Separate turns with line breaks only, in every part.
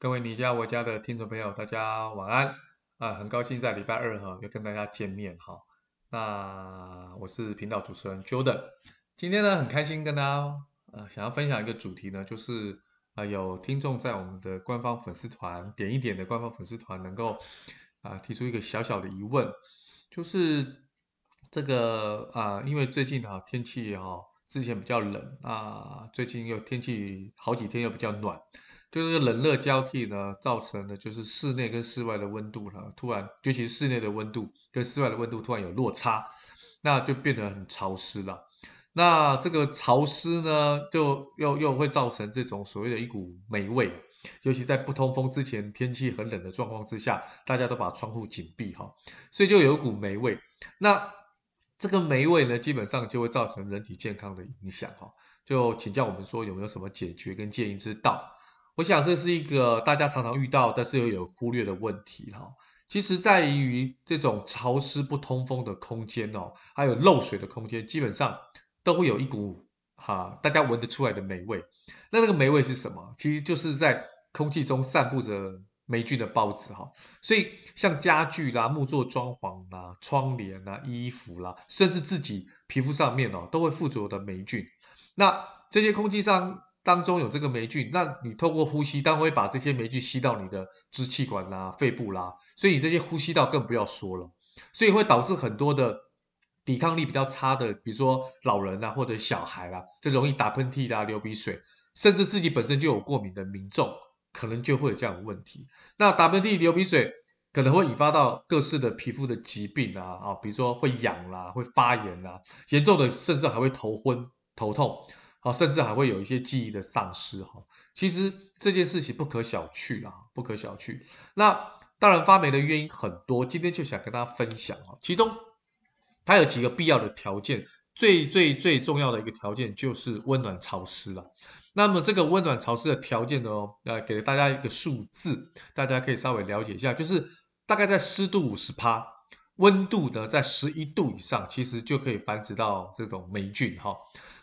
各位你家我家的听众朋友，大家晚安啊！很高兴在礼拜二哈又跟大家见面哈。那我是频道主持人 Jordan，今天呢很开心跟大家呃想要分享一个主题呢，就是啊、有听众在我们的官方粉丝团点一点的官方粉丝团能够啊、提出一个小小的疑问，就是这个啊、因为最近哈天气哈之前比较冷啊，最近又天气好几天又比较暖。就是冷热交替呢，造成的就是室内跟室外的温度呢，突然，尤其是室内的温度跟室外的温度突然有落差，那就变得很潮湿了。那这个潮湿呢，就又又会造成这种所谓的一股霉味，尤其在不通风之前，天气很冷的状况之下，大家都把窗户紧闭哈，所以就有一股霉味。那这个霉味呢，基本上就会造成人体健康的影响哈。就请教我们说有没有什么解决跟建议之道？我想这是一个大家常常遇到，但是又有忽略的问题哈。其实在于这种潮湿不通风的空间哦，还有漏水的空间，基本上都会有一股哈，大家闻得出来的霉味。那那个霉味是什么？其实就是在空气中散布着霉菌的孢子哈。所以像家具啦、木作装潢啦、窗帘啦、衣服啦，甚至自己皮肤上面哦，都会附着的霉菌。那这些空气上。当中有这个霉菌，那你透过呼吸，当然会把这些霉菌吸到你的支气管啦、肺部啦，所以你这些呼吸道更不要说了，所以会导致很多的抵抗力比较差的，比如说老人啊或者小孩啦、啊，就容易打喷嚏啦、流鼻水，甚至自己本身就有过敏的民众，可能就会有这样的问题。那打喷嚏、流鼻水可能会引发到各式的皮肤的疾病啊啊，比如说会痒啦、会发炎啦，严重的甚至还会头昏、头痛。甚至还会有一些记忆的丧失哈。其实这件事情不可小觑啊，不可小觑。那当然发霉的原因很多，今天就想跟大家分享啊。其中它有几个必要的条件，最最最重要的一个条件就是温暖潮湿了。那么这个温暖潮湿的条件呢，呃，给大家一个数字，大家可以稍微了解一下，就是大概在湿度五十帕，温度呢在十一度以上，其实就可以繁殖到这种霉菌哈。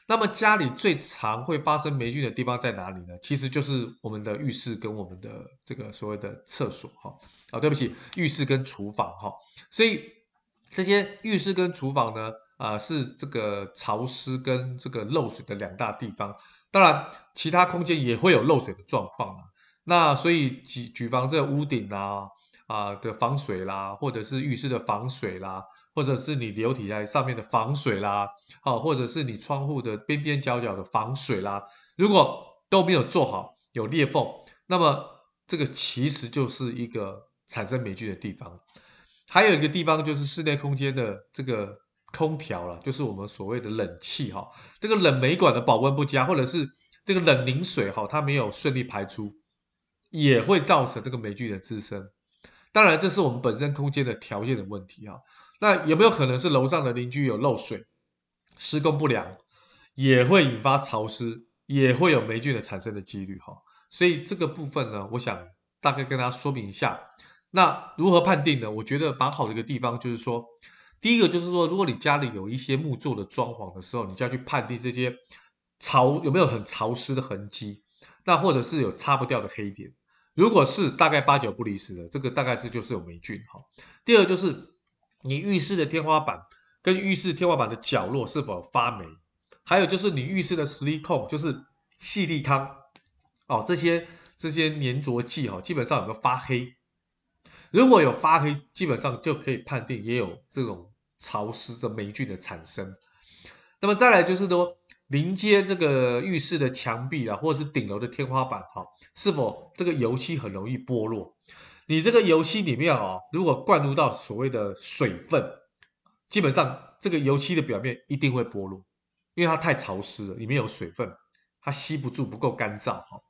那么家里最常会发生霉菌的地方在哪里呢？其实就是我们的浴室跟我们的这个所谓的厕所哈。啊，对不起，浴室跟厨房哈。所以这些浴室跟厨房呢，啊，是这个潮湿跟这个漏水的两大地方。当然，其他空间也会有漏水的状况啊。那所以举举房这屋顶啊啊的防水啦，或者是浴室的防水啦。或者是你流体在上面的防水啦，好，或者是你窗户的边边角角的防水啦，如果都没有做好，有裂缝，那么这个其实就是一个产生霉菌的地方。还有一个地方就是室内空间的这个空调了，就是我们所谓的冷气哈，这个冷媒管的保温不佳，或者是这个冷凝水哈，它没有顺利排出，也会造成这个霉菌的滋生。当然，这是我们本身空间的条件的问题哈。那有没有可能是楼上的邻居有漏水、施工不良，也会引发潮湿，也会有霉菌的产生的几率哈？所以这个部分呢，我想大概跟大家说明一下。那如何判定呢？我觉得蛮好的一个地方就是说，第一个就是说，如果你家里有一些木做的装潢的时候，你就要去判定这些潮有没有很潮湿的痕迹，那或者是有擦不掉的黑点。如果是大概八九不离十的，这个大概是就是有霉菌哈。第二就是。你浴室的天花板跟浴室天花板的角落是否发霉？还有就是你浴室的矽利康，就是细粒康哦，这些这些粘着剂哈，基本上有没有发黑？如果有发黑，基本上就可以判定也有这种潮湿的霉菌的产生。那么再来就是说，临接这个浴室的墙壁啊，或者是顶楼的天花板哈，是否这个油漆很容易剥落？你这个油漆里面啊，如果灌入到所谓的水分，基本上这个油漆的表面一定会剥落，因为它太潮湿了，里面有水分，它吸不住，不够干燥哈。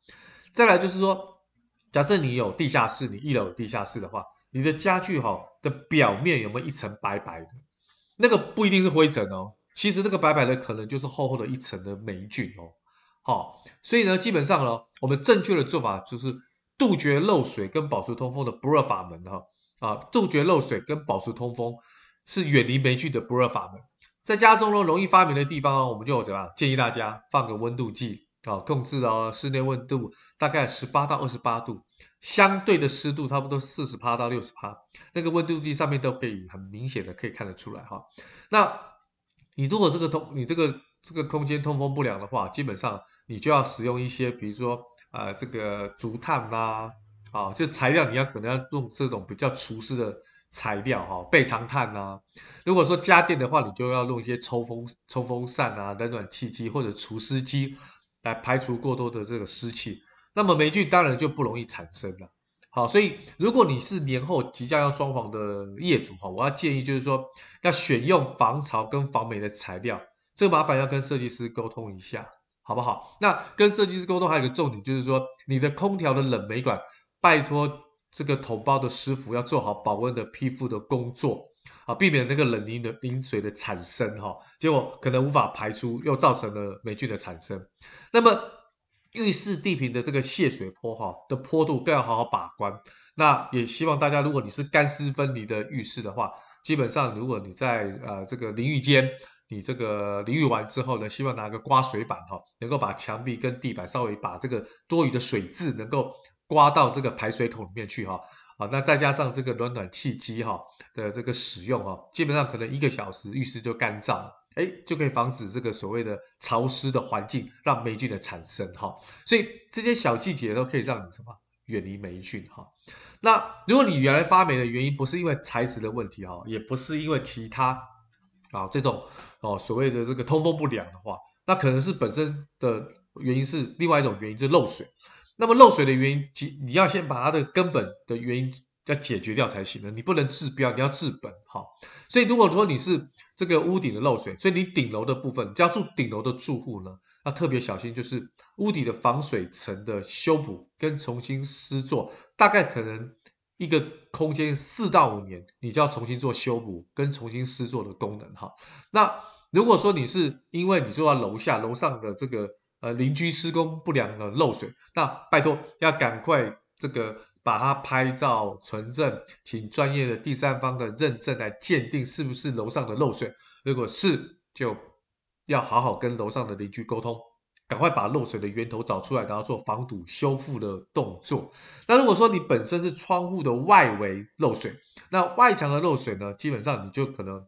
再来就是说，假设你有地下室，你一楼有地下室的话，你的家具哈的表面有没有一层白白的？那个不一定是灰尘哦，其实那个白白的可能就是厚厚的一层的霉菌哦。好，所以呢，基本上呢，我们正确的做法就是。杜绝漏水跟保持通风的不二法门哈啊！杜绝漏水跟保持通风是远离霉菌的不二法门。在家中呢，容易发霉的地方，我们就怎么样？建议大家放个温度计啊，控制哦室内温度大概十八到二十八度，相对的湿度差不多四十帕到六十趴，那个温度计上面都可以很明显的可以看得出来哈。那你如果这个通你这个这个空间通风不良的话，基本上你就要使用一些，比如说、呃、这个竹炭啦，啊就材料你要可能要用这种比较除湿的。材料哈，备长炭呐。如果说家电的话，你就要用一些抽风抽风扇啊、冷暖气机或者除湿机来排除过多的这个湿气。那么霉菌当然就不容易产生了。好，所以如果你是年后即将要装潢的业主哈，我要建议就是说要选用防潮跟防霉的材料。这个麻烦要跟设计师沟通一下，好不好？那跟设计师沟通还有一个重点就是说，你的空调的冷媒管，拜托。这个统包的师傅要做好保温的批复的工作啊，避免这个冷凝的凝水的产生哈，结果可能无法排出，又造成了霉菌的产生。那么浴室地坪的这个泄水坡哈的坡度更要好好把关。那也希望大家，如果你是干湿分离的浴室的话，基本上如果你在呃这个淋浴间，你这个淋浴完之后呢，希望拿个刮水板哈，能够把墙壁跟地板稍微把这个多余的水渍能够。刮到这个排水孔里面去哈，啊，那再加上这个暖暖气机哈的这个使用哈，基本上可能一个小时浴室就干燥了，哎，就可以防止这个所谓的潮湿的环境让霉菌的产生哈。所以这些小细节都可以让你什么远离霉菌哈。那如果你原来发霉的原因不是因为材质的问题哈，也不是因为其他啊这种哦所谓的这个通风不良的话，那可能是本身的原因是另外一种原因，就是漏水。那么漏水的原因，你要先把它的根本的原因要解决掉才行了。你不能治标，你要治本，哈。所以如果说你是这个屋顶的漏水，所以你顶楼的部分，只要住顶楼的住户呢，要特别小心，就是屋顶的防水层的修补跟重新施作，大概可能一个空间四到五年，你就要重新做修补跟重新施作的功能，哈。那如果说你是因为你住在楼下，楼上的这个。呃，邻居施工不良的漏水，那拜托要赶快这个把它拍照存证，请专业的第三方的认证来鉴定是不是楼上的漏水。如果是，就要好好跟楼上的邻居沟通，赶快把漏水的源头找出来，然后做防堵修复的动作。那如果说你本身是窗户的外围漏水，那外墙的漏水呢，基本上你就可能。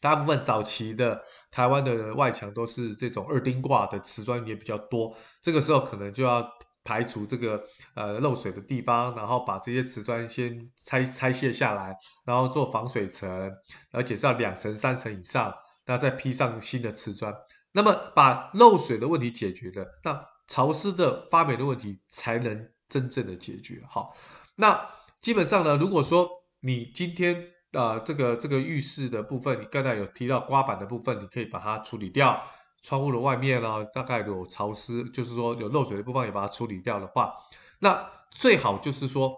大部分早期的台湾的外墙都是这种二丁挂的瓷砖也比较多，这个时候可能就要排除这个呃漏水的地方，然后把这些瓷砖先拆拆卸下来，然后做防水层，而且是要两层三层以上，然后再披上新的瓷砖。那么把漏水的问题解决了，那潮湿的发霉的问题才能真正的解决。好，那基本上呢，如果说你今天。啊、呃，这个这个浴室的部分，你刚才有提到刮板的部分，你可以把它处理掉。窗户的外面呢，大概有潮湿，就是说有漏水的部分也把它处理掉的话，那最好就是说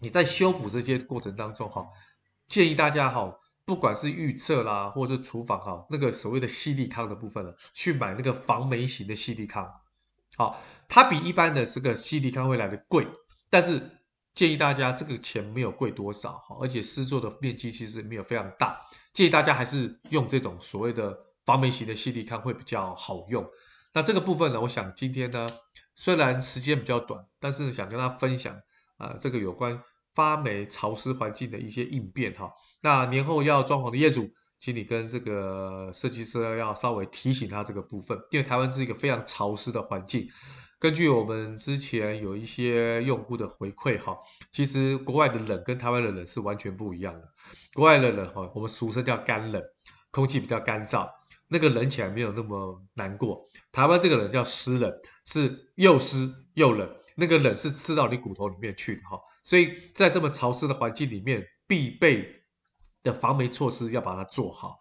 你在修补这些过程当中哈，建议大家哈，不管是预测啦，或者是厨房哈，那个所谓的矽力康的部分呢，去买那个防霉型的矽力康，好，它比一般的这个矽力康会来的贵，但是。建议大家这个钱没有贵多少，而且施作的面积其实没有非常大，建议大家还是用这种所谓的防霉型的矽力康会比较好用。那这个部分呢，我想今天呢，虽然时间比较短，但是想跟大家分享啊、呃，这个有关发霉潮湿环境的一些应变哈。那年后要装潢的业主，请你跟这个设计师要稍微提醒他这个部分，因为台湾是一个非常潮湿的环境。根据我们之前有一些用户的回馈哈，其实国外的冷跟台湾的冷是完全不一样的。国外的冷哈，我们俗称叫干冷，空气比较干燥，那个冷起来没有那么难过。台湾这个冷叫湿冷，是又湿又冷，那个冷是刺到你骨头里面去的哈。所以在这么潮湿的环境里面，必备的防霉措施要把它做好。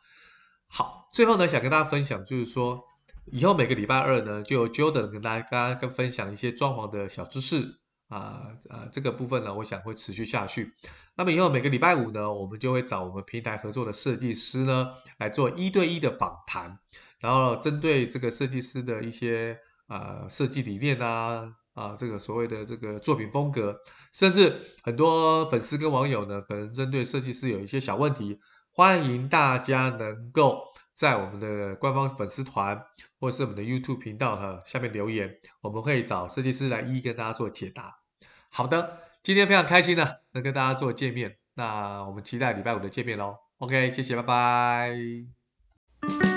好，最后呢，想跟大家分享就是说。以后每个礼拜二呢，就由 Jordan 跟大家跟分享一些装潢的小知识啊啊、呃，这个部分呢，我想会持续下去。那么以后每个礼拜五呢，我们就会找我们平台合作的设计师呢，来做一对一的访谈，然后针对这个设计师的一些啊、呃、设计理念啊啊，这个所谓的这个作品风格，甚至很多粉丝跟网友呢，可能针对设计师有一些小问题，欢迎大家能够。在我们的官方粉丝团或是我们的 YouTube 频道哈下面留言，我们会找设计师来一一跟大家做解答。好的，今天非常开心呢，能跟大家做见面，那我们期待礼拜五的见面喽。OK，谢谢，拜拜。